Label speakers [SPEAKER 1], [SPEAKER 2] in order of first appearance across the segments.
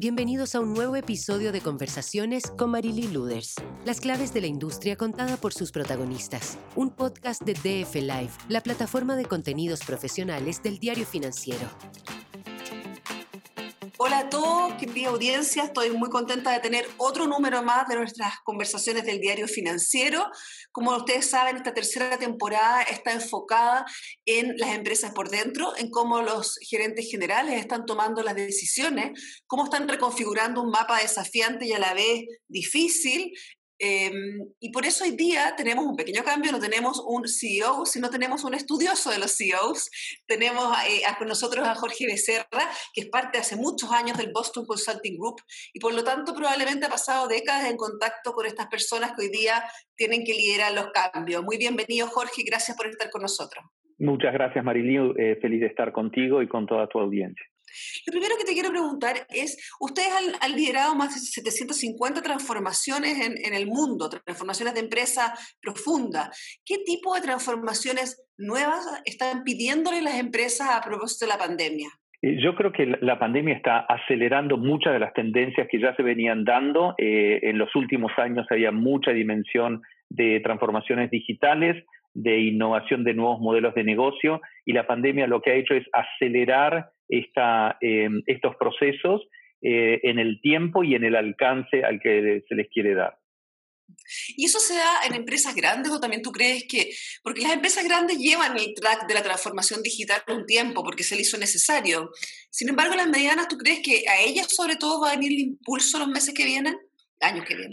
[SPEAKER 1] Bienvenidos a un nuevo episodio de Conversaciones con Marily Luders. Las claves de la industria contada por sus protagonistas. Un podcast de DF Live, la plataforma de contenidos profesionales del diario financiero.
[SPEAKER 2] Hola a todos, querida audiencia. Estoy muy contenta de tener otro número más de nuestras conversaciones del diario financiero. Como ustedes saben, esta tercera temporada está enfocada en las empresas por dentro, en cómo los gerentes generales están tomando las decisiones, cómo están reconfigurando un mapa desafiante y a la vez difícil Em, y por eso hoy día tenemos un pequeño cambio, no tenemos un CEO, sino tenemos un estudioso de los CEOs. Tenemos eh, con nosotros a Jorge Becerra, que es parte hace muchos años del Boston Consulting Group y por lo tanto probablemente ha pasado décadas en contacto con estas personas que hoy día tienen que liderar los cambios. Muy bienvenido Jorge, gracias por estar con nosotros.
[SPEAKER 3] Muchas gracias Marilio, eh, feliz de estar contigo y con toda tu audiencia.
[SPEAKER 2] Lo primero que te quiero preguntar es, ustedes han, liderado más de 750 transformaciones en, el mundo, transformaciones de empresa profunda. ¿Qué tipo de transformaciones nuevas están pidiéndole las empresas a propósito de la pandemia?
[SPEAKER 3] Eh, yo creo que la pandemia está acelerando muchas de las tendencias que ya se venían dando. Eh, en los últimos años había mucha dimensión de transformaciones digitales, de innovación de nuevos modelos de negocio y la pandemia lo que ha hecho es acelerar esta, em, estos procesos eh, en el tiempo y en el alcance al que se les quiere dar.
[SPEAKER 2] ¿Y eso se da en empresas grandes o también tú crees que, porque las empresas grandes llevan el track de la transformación digital un tiempo porque se le hizo necesario? Sin embargo, las medianas, ¿tú crees que a ellas sobre todo va a venir el impulso los meses que vienen, años que vienen?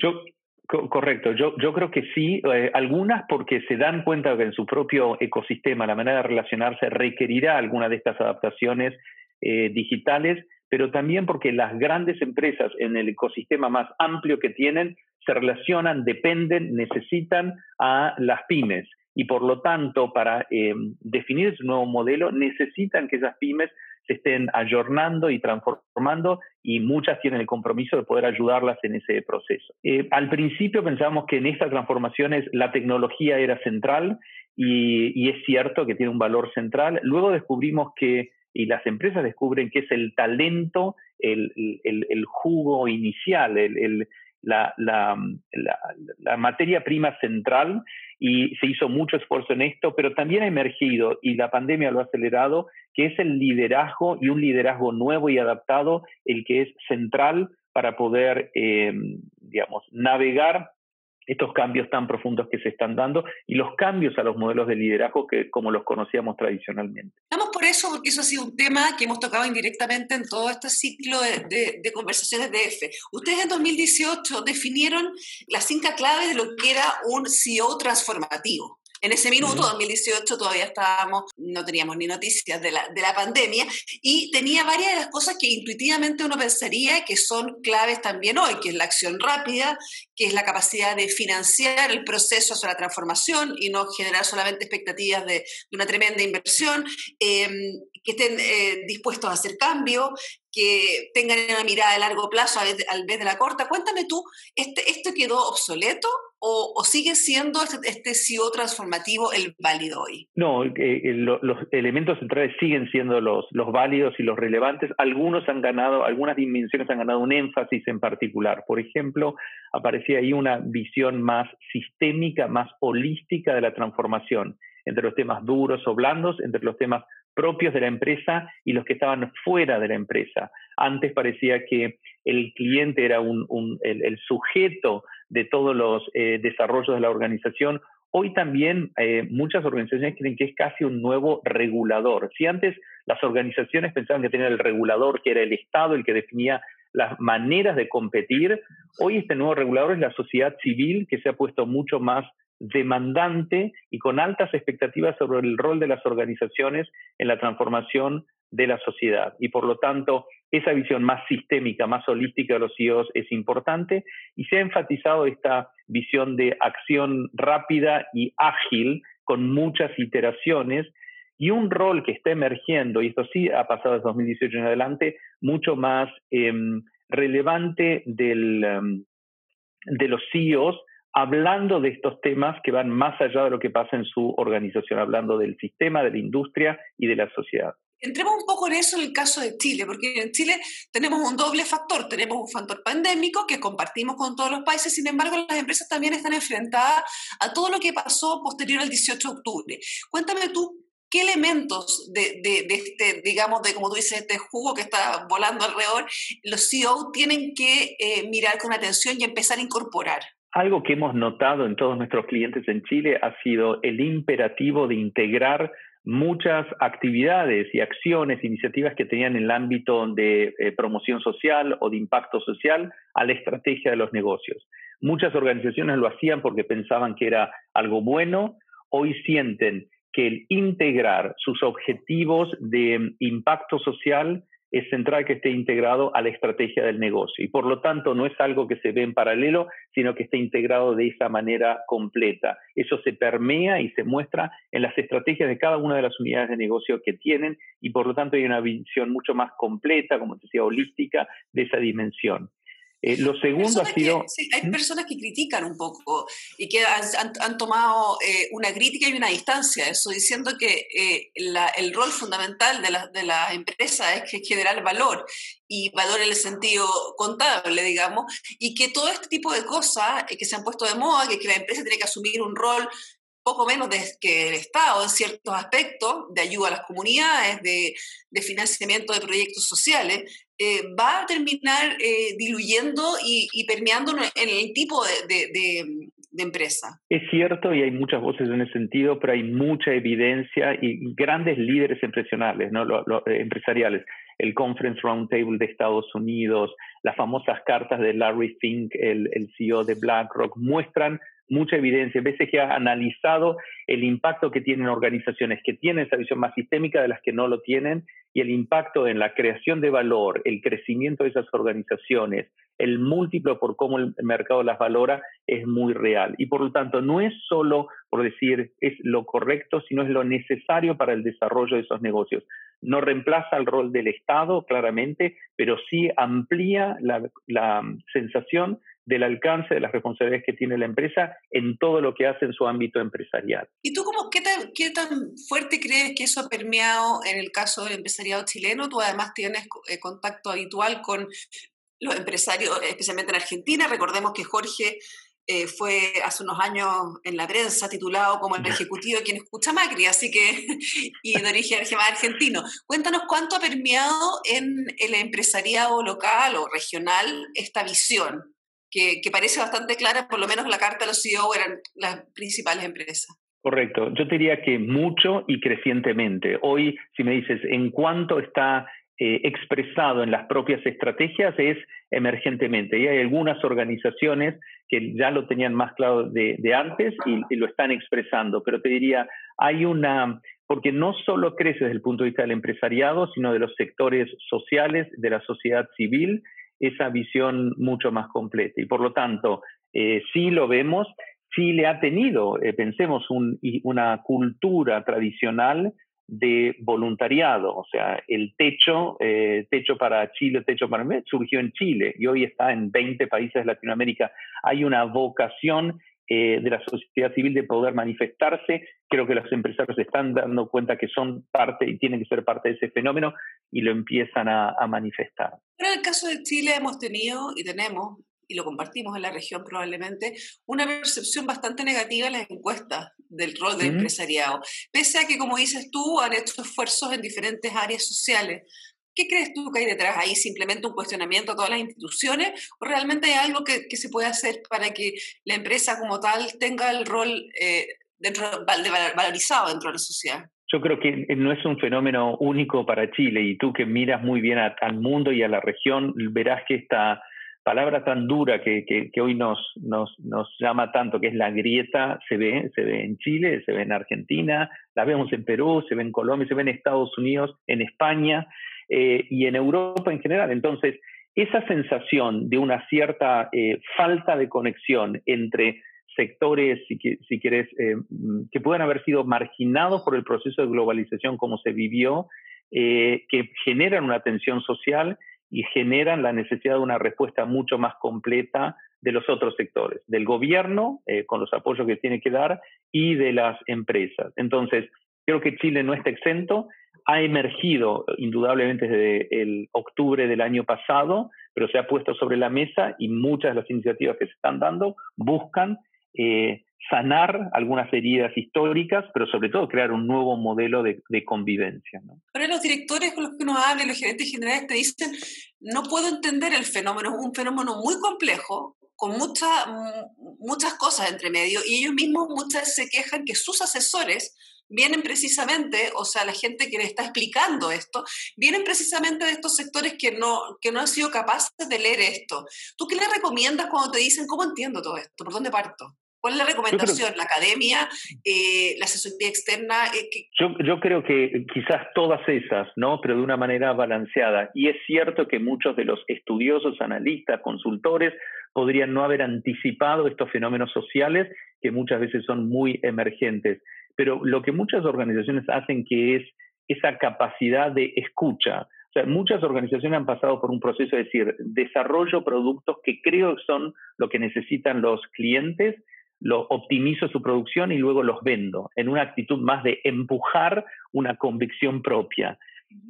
[SPEAKER 3] Correcto, yo, yo creo que sí, eh, algunas porque se dan cuenta que en su propio ecosistema la manera de relacionarse requerirá alguna de estas adaptaciones eh, digitales, pero también porque las grandes empresas en el ecosistema más amplio que tienen se relacionan, dependen, necesitan a las pymes. Y por lo tanto para eh, definir su nuevo modelo necesitan que esas pymes se estén ayornando y transformando y muchas tienen el compromiso de poder ayudarlas en ese proceso. Eh, al principio pensábamos que en estas transformaciones la tecnología era central y, y, es cierto que tiene un valor central. Luego descubrimos que y las empresas descubren que es el talento, el, jugo inicial, la, materia prima central y se hizo mucho esfuerzo en esto, pero también ha emergido, y la pandemia lo ha acelerado, que es el liderazgo y un liderazgo nuevo y adaptado, el que es central para poder, eh, digamos, navegar estos cambios tan profundos que se están dando y los cambios a los modelos de liderazgo que como los conocíamos tradicionalmente.
[SPEAKER 2] Estamos por eso, porque eso ha sido un tema que hemos tocado indirectamente en todo este ciclo de, de, conversaciones de F. Ustedes en 2018 definieron las cinco claves de lo que era un CEO transformativo. En ese minuto, 2018, todavía estábamos, no teníamos ni noticias de la, de la pandemia y tenía varias de las cosas que intuitivamente uno pensaría que son claves también hoy, que es la acción rápida, que es la capacidad de financiar el proceso hacia la transformación y no generar solamente expectativas de, una tremenda inversión, em, que estén eh, dispuestos a hacer cambio, que tengan una mirada de largo plazo al vez de la corta. Cuéntame tú, ¿este, ¿esto quedó obsoleto o, sigue siendo este, este CEO transformativo el válido hoy?
[SPEAKER 3] No, eh, eh, los elementos centrales siguen siendo los, válidos y los relevantes. Algunos han ganado, algunas dimensiones han ganado un énfasis en particular. Por ejemplo, aparecía ahí una visión más sistémica, más holística de la transformación entre los temas duros o blandos, entre los temas propios de la empresa y los que estaban fuera de la empresa. Antes parecía que el cliente era el, sujeto de todos los eh, desarrollos de la organización. Hoy también eh, muchas organizaciones creen que es casi un nuevo regulador. Si antes las organizaciones pensaban que tenían el regulador, que era el Estado el que definía las maneras de competir, hoy este nuevo regulador es la sociedad civil que se ha puesto mucho más demandante y con altas expectativas sobre el rol de las organizaciones en la transformación de la sociedad. Y por lo tanto, esa visión más sistémica, más holística de los CEOs es importante y se ha enfatizado esta visión de acción rápida y ágil con muchas iteraciones y un rol que está emergiendo, y esto sí ha pasado desde 2018 en adelante, mucho más em, relevante del, em, de los CEOs hablando de estos temas que van más allá de lo que pasa en su organización, hablando del sistema, de la industria y de la sociedad.
[SPEAKER 2] Entremos un poco en eso en el caso de Chile, porque en Chile tenemos un doble factor. Tenemos un factor pandémico que compartimos con todos los países, sin embargo, las empresas también están enfrentadas a todo lo que pasó posterior al 18 de octubre. Cuéntame tú, ¿qué elementos de, este, digamos, de como tú dices, este jugo que está volando alrededor, los CEO tienen que eh, mirar con atención y empezar a incorporar?
[SPEAKER 3] Algo que hemos notado en todos nuestros clientes en Chile ha sido el imperativo de integrar muchas actividades y acciones, iniciativas que tenían en el ámbito de eh, promoción social o de impacto social a la estrategia de los negocios. Muchas organizaciones lo hacían porque pensaban que era algo bueno, hoy sienten que el integrar sus objetivos de impacto social es central que esté integrado a la estrategia del negocio y por lo tanto no es algo que se ve en paralelo, sino que esté integrado de esa manera completa. Eso se permea y se muestra en las estrategias de cada una de las unidades de negocio que tienen y por lo tanto hay una visión mucho más completa, como te decía, holística de esa dimensión. Eh, lo segundo ha sido...
[SPEAKER 2] hay personas que critican un poco y que han, tomado eh, una crítica y una distancia. Eso, diciendo que eh, el rol fundamental de, la, de las empresas es que generar valor y valor en el sentido contable, digamos, y que todo este tipo de cosas que se han puesto de moda, que, que la empresa tiene que asumir un rol poco menos que el Estado en ciertos aspectos, de ayuda a las comunidades, de, de financiamiento de proyectos sociales, eh, va a terminar eh, diluyendo y, permeando en el tipo de, empresa.
[SPEAKER 3] Es cierto y hay muchas voces en ese sentido, pero hay mucha evidencia y grandes líderes empresariales, ¿no? Eh, empresariales. El Conference Roundtable de Estados Unidos, las famosas cartas de Larry Fink, el CEO de BlackRock, muestran mucha evidencia, veces que ha analizado el impacto que tienen organizaciones que tienen esa visión más sistémica de las que no lo tienen y el impacto en la creación de valor, el crecimiento de esas organizaciones, el múltiplo por cómo el mercado las valora es muy real. Y por lo tanto, no es solo por decir es lo correcto, sino es lo necesario para el desarrollo de esos negocios. No reemplaza el rol del Estado, claramente, pero sí amplía la, la sensación del alcance de las responsabilidades que tiene la empresa en todo lo que hace en su ámbito empresarial.
[SPEAKER 2] ¿Y tú cómo, qué, tan, qué tan fuerte crees que eso ha permeado en el caso del empresariado chileno? Tú además tienes eh, contacto habitual con los empresarios, especialmente en Argentina. Recordemos que Jorge eh, fue hace unos años en la prensa titulado como el ejecutivo de quien escucha Macri, así que, y de origen argentino. Cuéntanos cuánto ha permeado en el empresariado local o regional esta visión que, parece bastante clara, por lo menos la carta de los CEO eran las principales empresas.
[SPEAKER 3] Correcto, yo diría que mucho y crecientemente. Hoy, si me dices, ¿en cuánto está eh, expresado en las propias estrategias? Es emergentemente. Y hay algunas organizaciones que ya lo tenían más claro de, antes y, y, lo están expresando, pero te diría, hay una, porque no solo crece desde el punto de vista del empresariado, sino de los sectores sociales, de la sociedad civil, esa visión mucho más completa. Y por lo tanto, eh, sí lo vemos, Chile ha tenido, eh, pensemos, una cultura tradicional de voluntariado, o sea, el techo, eh, techo para Chile, techo para mí, surgió en Chile y hoy está en 20 países de Latinoamérica. Hay una vocación de la sociedad civil de poder manifestarse. Creo que los empresarios se están dando cuenta que son parte y tienen que ser parte de ese fenómeno y lo empiezan a, manifestar.
[SPEAKER 2] Pero en el caso de Chile hemos tenido y tenemos, y lo compartimos en la región probablemente, una percepción bastante negativa en las encuestas del rol del empresariado, pese a que, como dices tú, han hecho esfuerzos en diferentes áreas sociales. ¿Qué crees tú que hay detrás ahí? ¿Simplemente un cuestionamiento a todas las instituciones? ¿O realmente hay algo que, se puede hacer para que la empresa como tal tenga el rol eh, dentro, valorizado dentro de la sociedad?
[SPEAKER 3] Yo creo que no es un fenómeno único para Chile y tú que miras muy bien al mundo y a la región, verás que esta palabra tan dura que, que, hoy nos, nos, nos, llama tanto, que es la grieta, se ve, se ve en Chile, se ve en Argentina, la vemos en Perú, se ve en Colombia, se ve en Estados Unidos, en España eh, y en Europa en general. Entonces, esa sensación de una cierta eh, falta de conexión entre sectores, si, si quieres, eh, que puedan haber sido marginados por el proceso de globalización como se vivió, eh, que generan una tensión social y generan la necesidad de una respuesta mucho más completa de los otros sectores, del gobierno, eh, con los apoyos que tiene que dar, y de las empresas. Entonces, creo que Chile no está exento. Ha emergido indudablemente desde el octubre del año pasado, pero se ha puesto sobre la mesa y muchas de las iniciativas que se están dando buscan eh, sanar algunas heridas históricas, pero sobre todo crear un nuevo modelo de, convivencia. ¿no?
[SPEAKER 2] Ahora los directores con los que uno habla, los gerentes generales te dicen, no puedo entender el fenómeno, es un fenómeno muy complejo, con muchas muchas cosas entre medio, y ellos mismos muchas se quejan que sus asesores vienen precisamente, o sea, la gente que le está explicando esto, vienen precisamente de estos sectores que no, que no han sido capaces de leer esto. ¿Tú qué le recomiendas cuando te dicen, ¿cómo entiendo todo esto? ¿Por dónde parto? ¿Cuál es la recomendación? ¿La academia? Eh, ¿La asesoría externa? Eh,
[SPEAKER 3] yo, yo, creo que quizás todas esas, ¿no? Pero de una manera balanceada. Y es cierto que muchos de los estudiosos, analistas, consultores, podrían no haber anticipado estos fenómenos sociales que muchas veces son muy emergentes. Pero lo que muchas organizaciones hacen que es esa capacidad de escucha. O sea, muchas organizaciones han pasado por un proceso de decir, desarrollo productos que creo que son lo que necesitan los clientes, lo optimizo su producción y luego los vendo, en una actitud más de empujar una convicción propia.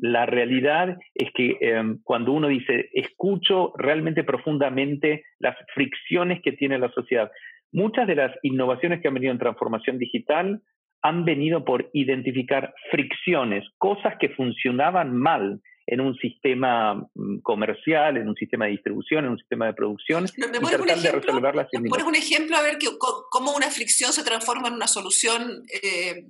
[SPEAKER 3] La realidad es que em, cuando uno dice, escucho realmente profundamente las fricciones que tiene la sociedad, muchas de las innovaciones que han venido en transformación digital han venido por identificar fricciones, cosas que funcionaban mal en un sistema mm, comercial, en un sistema de distribución, en un sistema de producción,
[SPEAKER 2] ¿Me, y tratar de resolverlas. ¿Me pones un ejemplo a ver que, cómo una fricción se transforma en una solución?
[SPEAKER 3] Eh,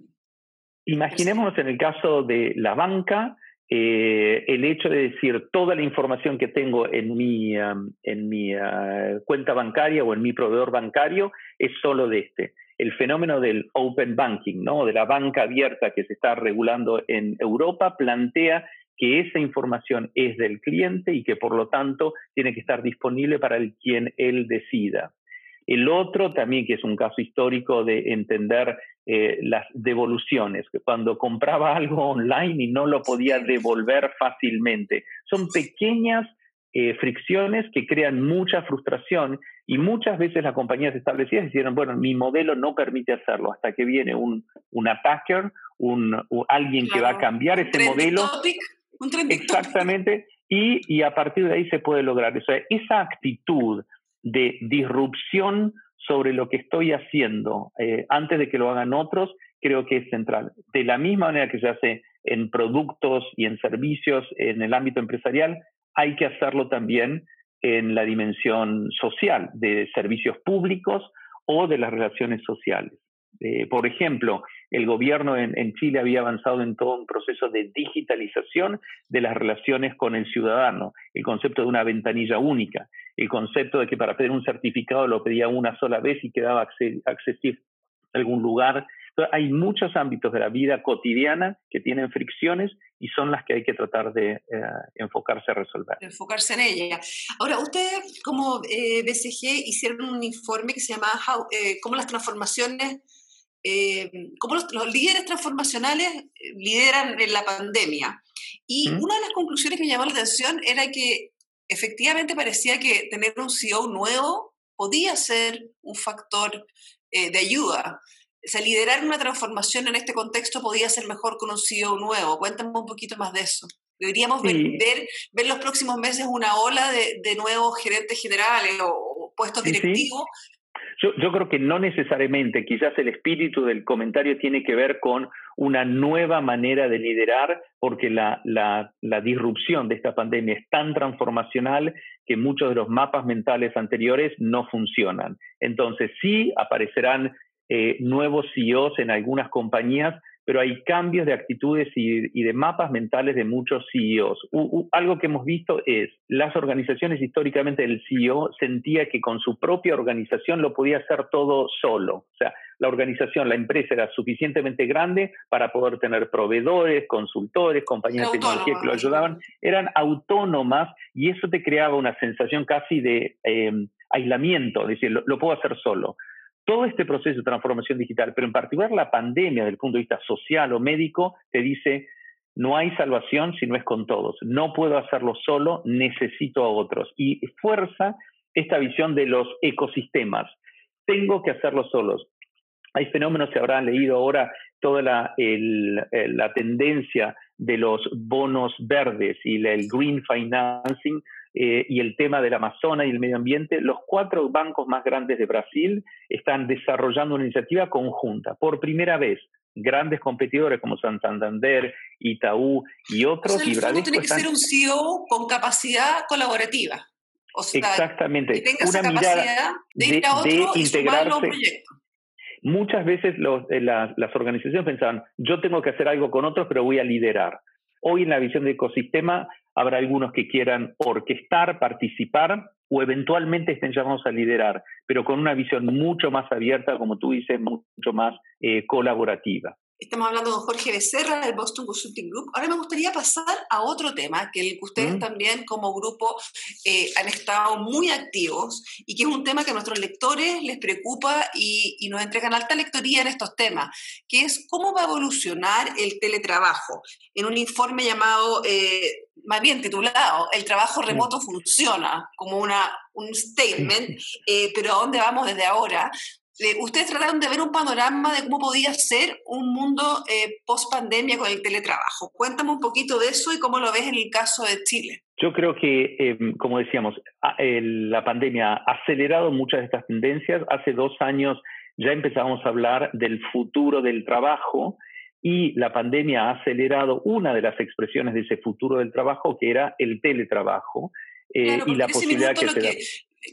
[SPEAKER 3] Imaginémonos en el caso de la banca, eh, el hecho de decir toda la información que tengo en mi, um, en mi uh, cuenta bancaria o en mi proveedor bancario es solo de este. El fenómeno del open banking, ¿no? de la banca abierta que se está regulando en Europa, plantea que esa información es del cliente y que por lo tanto tiene que estar disponible para el quien él decida. El otro también, que es un caso histórico de entender eh, las devoluciones, que cuando compraba algo online y no lo podía devolver fácilmente. Son pequeñas eh, fricciones que crean mucha frustración y muchas veces las compañías establecidas dijeron, bueno, mi modelo no permite hacerlo, hasta que viene un, un attacker, un, alguien que va a cambiar ese modelo. Exactamente, y, y, a partir de ahí se puede lograr eso. Esa actitud de disrupción sobre lo que estoy haciendo eh, antes de que lo hagan otros, creo que es central. De la misma manera que se hace en productos y en servicios en el ámbito empresarial, hay que hacerlo también en la dimensión social, de servicios públicos o de las relaciones sociales. Eh, por ejemplo, el gobierno en, Chile había avanzado en todo un proceso de digitalización de las relaciones con el ciudadano, el concepto de una ventanilla única, el concepto de que para pedir un certificado lo pedía una sola vez y quedaba accesible a algún lugar. Hay muchos ámbitos de la vida cotidiana que tienen fricciones y son las que hay que tratar de eh, enfocarse a resolver.
[SPEAKER 2] Enfocarse en ella. Ahora, ustedes como eh, BCG hicieron un informe que se llama eh, Cómo las transformaciones cómo los, líderes transformacionales lideran en la pandemia. Y una de las conclusiones que me llamó la atención era que efectivamente parecía que tener un CEO nuevo podía ser un factor de ayuda. O sea, liderar una transformación en este contexto podía ser mejor con un CEO nuevo. Cuéntame un poquito más de eso. Deberíamos ver, ver, los próximos meses una ola de, de nuevos gerentes generales o, puestos directivos
[SPEAKER 3] yo, creo que no necesariamente, quizás el espíritu del comentario tiene que ver con una nueva manera de liderar, porque la, la, disrupción de esta pandemia es tan transformacional que muchos de los mapas mentales anteriores no funcionan. Entonces sí aparecerán eh, nuevos CEOs en algunas compañías, pero hay cambios de actitudes y, de mapas mentales de muchos CEOs. algo que hemos visto es, las organizaciones históricamente el CEO sentía que con su propia organización lo podía hacer todo solo. O sea, la organización, la empresa era suficientemente grande para poder tener proveedores, consultores, compañías de tecnología que lo ayudaban. Eran autónomas y eso te creaba una sensación casi de eh, aislamiento, es decir, lo puedo hacer solo todo este proceso de transformación digital, pero en particular la pandemia desde el punto de vista social o médico, te dice, no hay salvación si no es con todos. No puedo hacerlo solo, necesito a otros. Y fuerza esta visión de los ecosistemas. Tengo que hacerlo solos. hay fenómenos, se habrán leído ahora toda la tendencia de los bonos verdes y el green financing eh, y el tema del Amazonas y el medio ambiente, los cuatro bancos más grandes de Brasil están desarrollando una iniciativa conjunta. Por primera vez, grandes competidores como Santander, Itaú y otros.
[SPEAKER 2] O sea,
[SPEAKER 3] y
[SPEAKER 2] Bradesco tiene que ser un CEO con capacidad colaborativa. O sea,
[SPEAKER 3] Exactamente.
[SPEAKER 2] Que tenga una esa capacidad de, ir a otro de y integrarse.
[SPEAKER 3] Muchas veces los, eh, las, las organizaciones pensaban, yo tengo que hacer algo con otros, pero voy a liderar. Hoy en la visión de ecosistema habrá algunos que quieran orquestar, participar o eventualmente estén llamados a liderar, pero con una visión mucho más abierta, como tú dices, mucho más eh, colaborativa.
[SPEAKER 2] Estamos hablando con Jorge Becerra del Boston Consulting Group. Ahora me gustaría pasar a otro tema, que el ustedes mm. también como grupo eh, han estado muy activos y que es un tema que a nuestros lectores les preocupa y, nos entregan alta lectoría en estos temas, que es cómo va a evolucionar el teletrabajo. En un informe llamado, eh, más bien titulado, El trabajo remoto funciona, como una, un statement, eh, pero ¿a dónde vamos desde ahora? Ustedes trataron de ver un panorama de cómo podía ser un mundo eh, post pandemia con el teletrabajo. Cuéntame un poquito de eso y cómo lo ves en el caso de Chile.
[SPEAKER 3] Yo creo que, em, como decíamos, la pandemia ha acelerado muchas de estas tendencias. Hace dos años ya empezamos a hablar del futuro del trabajo y la pandemia ha acelerado una de las expresiones de ese futuro del trabajo, que era el teletrabajo.
[SPEAKER 2] Eh, y la posibilidad que, se da.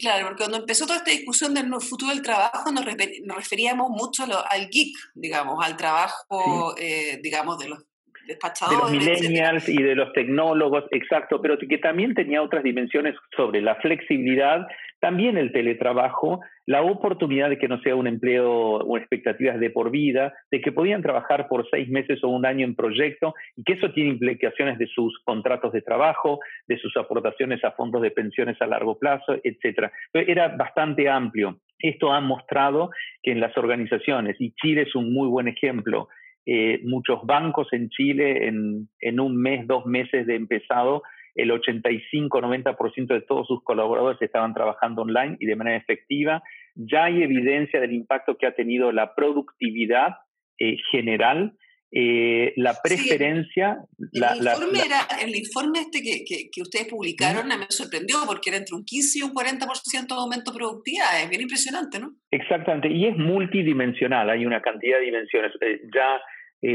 [SPEAKER 2] Claro, porque cuando empezó toda esta discusión del futuro del trabajo nos, referíamos mucho al geek, digamos, al trabajo, eh, digamos, de los despachadores.
[SPEAKER 3] De los millennials y de los tecnólogos, exacto, pero que también tenía otras dimensiones sobre la flexibilidad también el teletrabajo, la oportunidad de que no sea un empleo o expectativas de por vida, de que podían trabajar por seis meses o un año en proyecto y que eso tiene implicaciones de sus contratos de trabajo, de sus aportaciones a fondos de pensiones a largo plazo, etc. Era bastante amplio. Esto ha mostrado que en las organizaciones, y Chile es un muy buen ejemplo, eh, muchos bancos en Chile en, en un mes, dos meses de empezado, el 85-90% de todos sus colaboradores estaban trabajando online y de manera efectiva. Ya hay evidencia del impacto que ha tenido la productividad eh, general, eh, la preferencia.
[SPEAKER 2] el, informe era, el informe este que, que, ustedes publicaron me sorprendió porque era entre un 15 y un 40% de aumento de productividad. Es bien impresionante, ¿no?
[SPEAKER 3] Exactamente, y es multidimensional, hay una cantidad de dimensiones. Eh, ya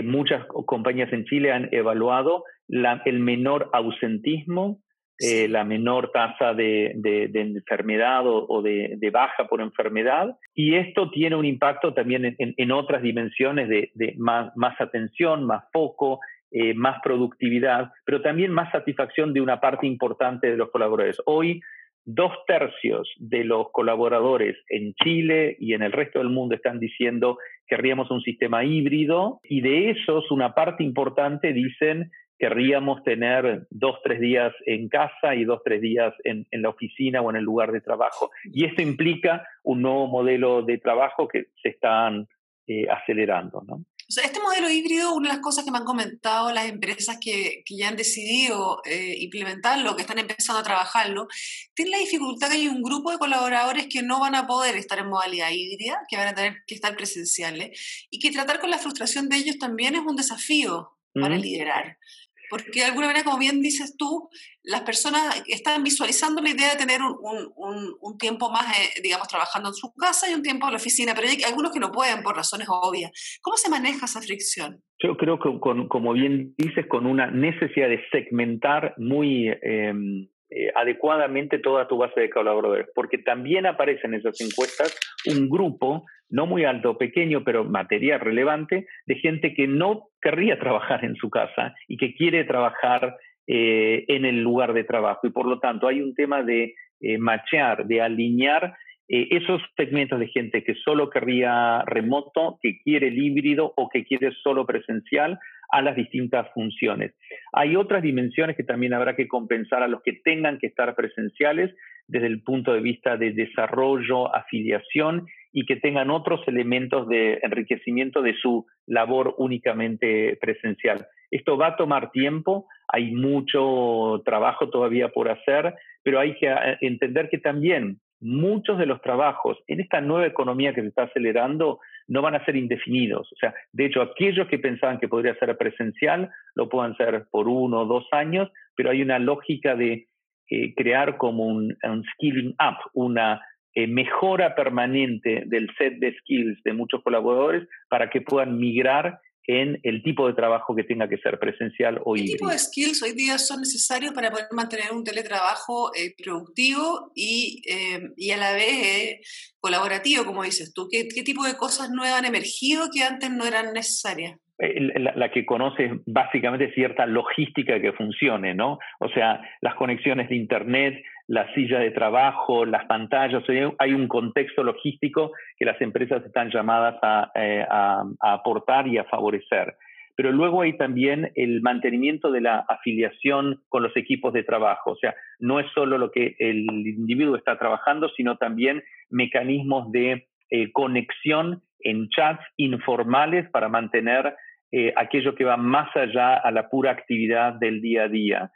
[SPEAKER 3] muchas compañías en Chile han evaluado el menor ausentismo, eh, la menor tasa de, enfermedad o, de, baja por enfermedad. Y esto tiene un impacto también en, otras dimensiones de, más, más, atención, más foco, eh, más productividad, pero también más satisfacción de una parte importante de los colaboradores. Hoy, dos tercios de los colaboradores en Chile y en el resto del mundo están diciendo que querríamos un sistema híbrido y de esos una parte importante dicen querríamos tener dos, tres días en casa y dos, tres días en, la oficina o en el lugar de trabajo. Y esto implica un nuevo modelo de trabajo que se están eh, acelerando. ¿no?
[SPEAKER 2] O sea, este modelo híbrido, una de las cosas que me han comentado las empresas que, que ya han decidido eh, implementarlo, que están empezando a trabajarlo, tiene la dificultad que hay un grupo de colaboradores que no van a poder estar en modalidad híbrida, que van a tener que estar presenciales, y que tratar con la frustración de ellos también es un desafío para liderar porque de alguna manera, como bien dices tú, las personas están visualizando la idea de tener un, tiempo más, eh, digamos, trabajando en su casa y un tiempo en la oficina, pero hay algunos que no pueden por razones obvias. ¿Cómo se maneja esa fricción?
[SPEAKER 3] Yo creo que, como bien dices, con una necesidad de segmentar muy em, eh, adecuadamente toda tu base de colaboradores, porque también aparece en esas encuestas un grupo, no muy alto, pequeño, pero material relevante, de gente que no querría trabajar en su casa y que quiere trabajar eh, en el lugar de trabajo. Y por lo tanto hay un tema de eh, machear, de alinear esos segmentos de gente que solo querría remoto, que quiere el híbrido o que quiere solo presencial, a las distintas funciones. Hay otras dimensiones que también habrá que compensar a los que tengan que estar presenciales desde el punto de vista de desarrollo, afiliación y que tengan otros elementos de enriquecimiento de su labor únicamente presencial. Esto va a tomar tiempo, hay mucho trabajo todavía por hacer, pero hay que eh, entender que también muchos de los trabajos en esta nueva economía que se está acelerando no van a ser indefinidos. O sea, de hecho, aquellos que pensaban que podría ser presencial lo pueden ser por uno o dos años, pero hay una lógica de eh, crear como un, skilling up, una eh, mejora permanente del set de skills de muchos colaboradores para que puedan migrar en el tipo de trabajo que tenga que ser presencial o híbrido.
[SPEAKER 2] ¿Qué tipo de skills hoy día son necesarios para poder mantener un teletrabajo eh, productivo y, eh, y, a la vez eh, colaborativo, como dices tú? ¿Qué, ¿Qué, tipo de cosas nuevas han emergido que antes no eran necesarias?
[SPEAKER 3] La, la, que conoce básicamente cierta logística que funcione, ¿no? O sea, las conexiones de Internet, la silla de trabajo, las pantallas, hay un contexto logístico que las empresas están llamadas eh, a, aportar y a favorecer. Pero luego hay también el mantenimiento de la afiliación con los equipos de trabajo. O sea, no es solo lo que el individuo está trabajando, sino también mecanismos de eh, conexión en chats informales para mantener eh, aquello que va más allá a la pura actividad del día a día.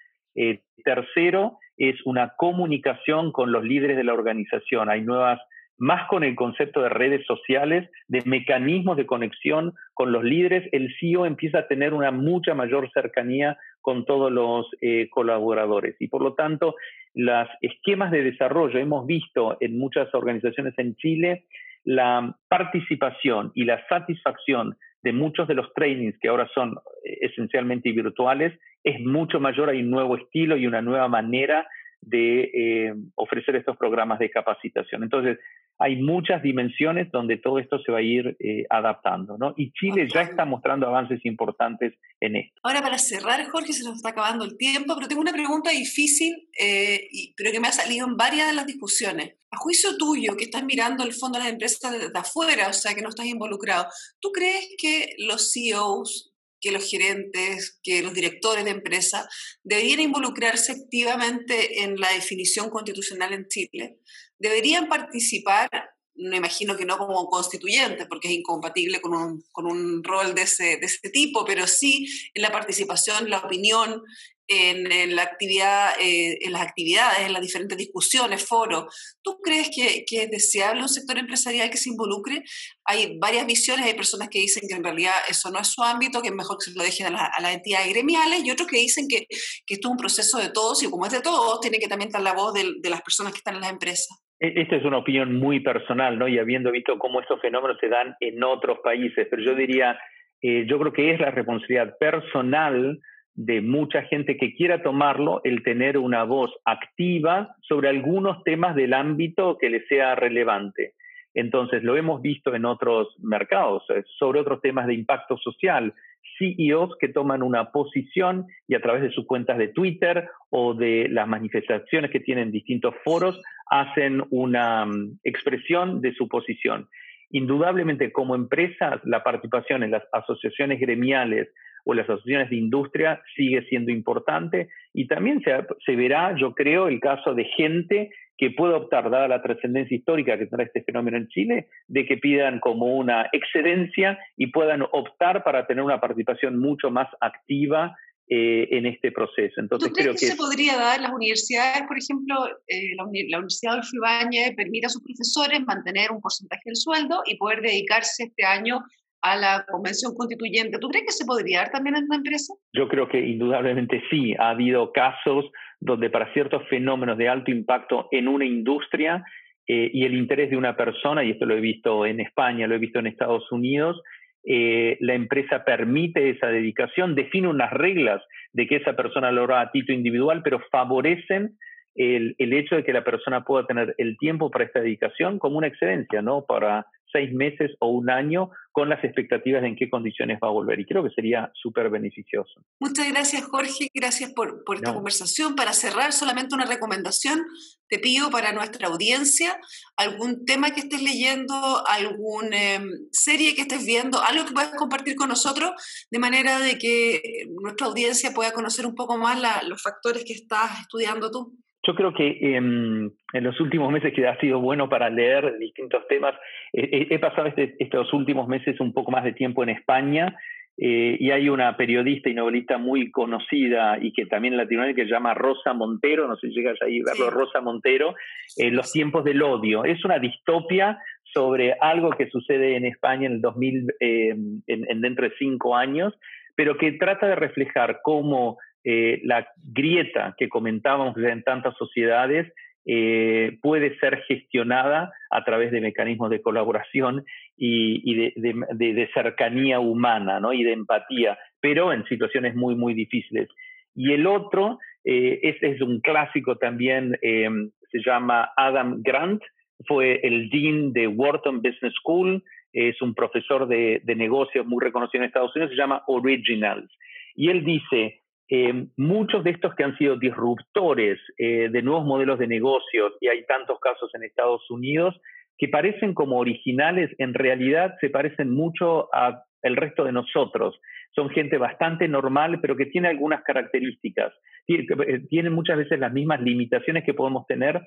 [SPEAKER 3] Tercero, es una comunicación con los líderes de la organización. Hay nuevas, más con el concepto de redes sociales, de mecanismos de conexión con los líderes, el CEO empieza a tener una mucha mayor cercanía con todos los eh, colaboradores. Y por lo tanto, los esquemas de desarrollo, hemos visto en muchas organizaciones en Chile, la participación y la satisfacción de muchos de los trainings que ahora son eh, esencialmente virtuales es mucho mayor, hay un nuevo estilo y una nueva manera de eh, ofrecer estos programas de capacitación. Entonces, hay muchas dimensiones donde todo esto se va a ir eh, adaptando, ¿no? Y Chile ya está mostrando avances importantes en esto.
[SPEAKER 2] Ahora, para cerrar, Jorge, se nos está acabando el tiempo, pero tengo una pregunta difícil, eh, pero que me ha salido en varias de las discusiones. A juicio tuyo, que estás mirando el fondo de las empresas de, de afuera, o sea, que no estás involucrado, ¿tú crees que los CEOs que los gerentes, que los directores de empresa deberían involucrarse activamente en la definición constitucional en Chile. Deberían participar, me imagino que no como constituyentes, porque es incompatible con un, con un rol de ese, de ese tipo, pero sí en la participación, la opinión, en, la actividad, eh, en las actividades, en las diferentes discusiones, foros. ¿Tú crees que, es deseable un sector empresarial que se involucre? Hay varias visiones, hay personas que dicen que en realidad eso no es su ámbito, que es mejor que se lo dejen a, las entidades gremiales, y otros que dicen que, que, esto es un proceso de todos, y como es de todos, tiene que también estar la voz de, de las personas que están en las empresas.
[SPEAKER 3] E, esta es una opinión muy personal, ¿no? Y habiendo visto cómo estos fenómenos se dan en otros países, pero yo diría, eh, yo creo que es la responsabilidad personal de mucha gente que quiera tomarlo el tener una voz activa sobre algunos temas del ámbito que le sea relevante. Entonces, lo hemos visto en otros mercados, eh, sobre otros temas de impacto social, CEOs que toman una posición y a través de sus cuentas de Twitter o de las manifestaciones que tienen distintos foros hacen una mm, expresión de su posición. Indudablemente, como empresas, la participación en las asociaciones gremiales o las asociaciones de industria sigue siendo importante y también se, verá, yo creo, el caso de gente que puede optar, dada la trascendencia histórica que tendrá este fenómeno en Chile, de que pidan como una excedencia y puedan optar para tener una participación mucho más activa eh, en este proceso. Entonces,
[SPEAKER 2] ¿Tú
[SPEAKER 3] crees
[SPEAKER 2] creo que, se podría dar las universidades, por ejemplo, eh, la, la, Universidad Adolfo Ibáñez permite a sus profesores mantener un porcentaje del sueldo y poder dedicarse este año a la convención constituyente. ¿Tú crees que se podría dar también en una empresa?
[SPEAKER 3] Yo creo que indudablemente sí. Ha habido casos donde para ciertos fenómenos de alto impacto en una industria eh, y el interés de una persona, y esto lo he visto en España, lo he visto en Estados Unidos, eh, la empresa permite esa dedicación, define unas reglas de que esa persona lo hará a título individual, pero favorecen el, el, hecho de que la persona pueda tener el tiempo para esta dedicación como una excedencia, ¿no? Para seis meses o un año con las expectativas de en qué condiciones va a volver. Y creo que sería súper beneficioso.
[SPEAKER 2] Muchas gracias, Jorge. Gracias por, por esta conversación. Para cerrar, solamente una recomendación. Te pido para nuestra audiencia algún tema que estés leyendo, alguna em, serie que estés viendo, algo que puedas compartir con nosotros, de manera de que nuestra audiencia pueda conocer un poco más los factores que estás estudiando tú.
[SPEAKER 3] Yo creo que em, en los últimos meses que ha sido bueno para leer distintos temas, he pasado este, estos últimos meses un poco más de tiempo en España eh, y hay una periodista y novelista muy conocida y que también en Latinoamérica que se llama Rosa Montero, no sé si llegas ahí a verlo, Rosa Montero, eh, Los tiempos del odio. Es una distopia sobre algo que sucede en España en el 2000, eh, en, dentro de cinco años, pero que trata de reflejar cómo la grieta que comentábamos en tantas sociedades eh, puede ser gestionada a través de mecanismos de colaboración y, de, cercanía humana ¿no? y de empatía, pero en situaciones muy, muy difíciles. Y el otro, eh, es, un clásico también, eh, se llama Adam Grant, fue el dean de Wharton Business School, es un profesor de, de negocios muy reconocido en Estados Unidos, se llama Originals. Y él dice, eh, muchos de estos que han sido disruptores eh, de nuevos modelos de negocios, y hay tantos casos en Estados Unidos, que parecen como originales, en realidad se parecen mucho al resto de nosotros. Son gente bastante normal, pero que tiene algunas características. Eh, tienen muchas veces las mismas limitaciones que podemos tener,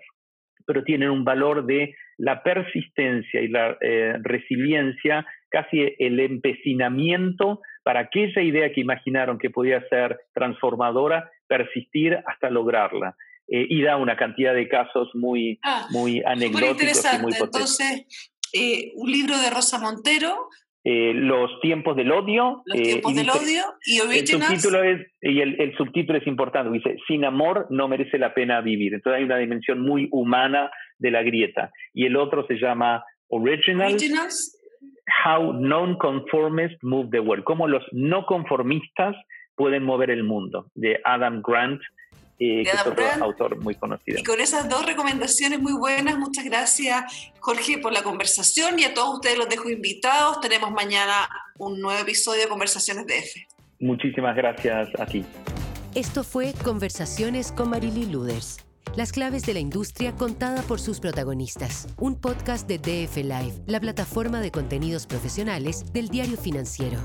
[SPEAKER 3] pero tienen un valor de la persistencia y la resiliencia, casi el empecinamiento para aquella idea que imaginaron que podía ser transformadora, persistir hasta lograrla. Eh, y da una cantidad de casos muy, ah, muy anecdóticos y muy
[SPEAKER 2] potentes. Entonces, eh, un libro de Rosa Montero.
[SPEAKER 3] Eh, los tiempos del odio.
[SPEAKER 2] Los tiempos del odio y Originals.
[SPEAKER 3] El subtítulo es, y el, subtítulo es importante, dice, sin amor no merece la pena vivir. Entonces hay una dimensión muy humana de la grieta. Y el otro se llama Originals. Originals How Non-Conformists Move the World, cómo los no conformistas pueden mover el mundo, de Adam Grant, eh, que es otro autor muy conocido.
[SPEAKER 2] Y con esas dos recomendaciones muy buenas, muchas gracias Jorge por la conversación y a todos ustedes los dejo invitados. Tenemos mañana un nuevo episodio de Conversaciones de F.
[SPEAKER 3] Muchísimas gracias a ti.
[SPEAKER 1] Esto fue Conversaciones con Marily Luders. Las claves de la industria contada por sus protagonistas. Un podcast de DF Live, la plataforma de contenidos profesionales del diario financiero.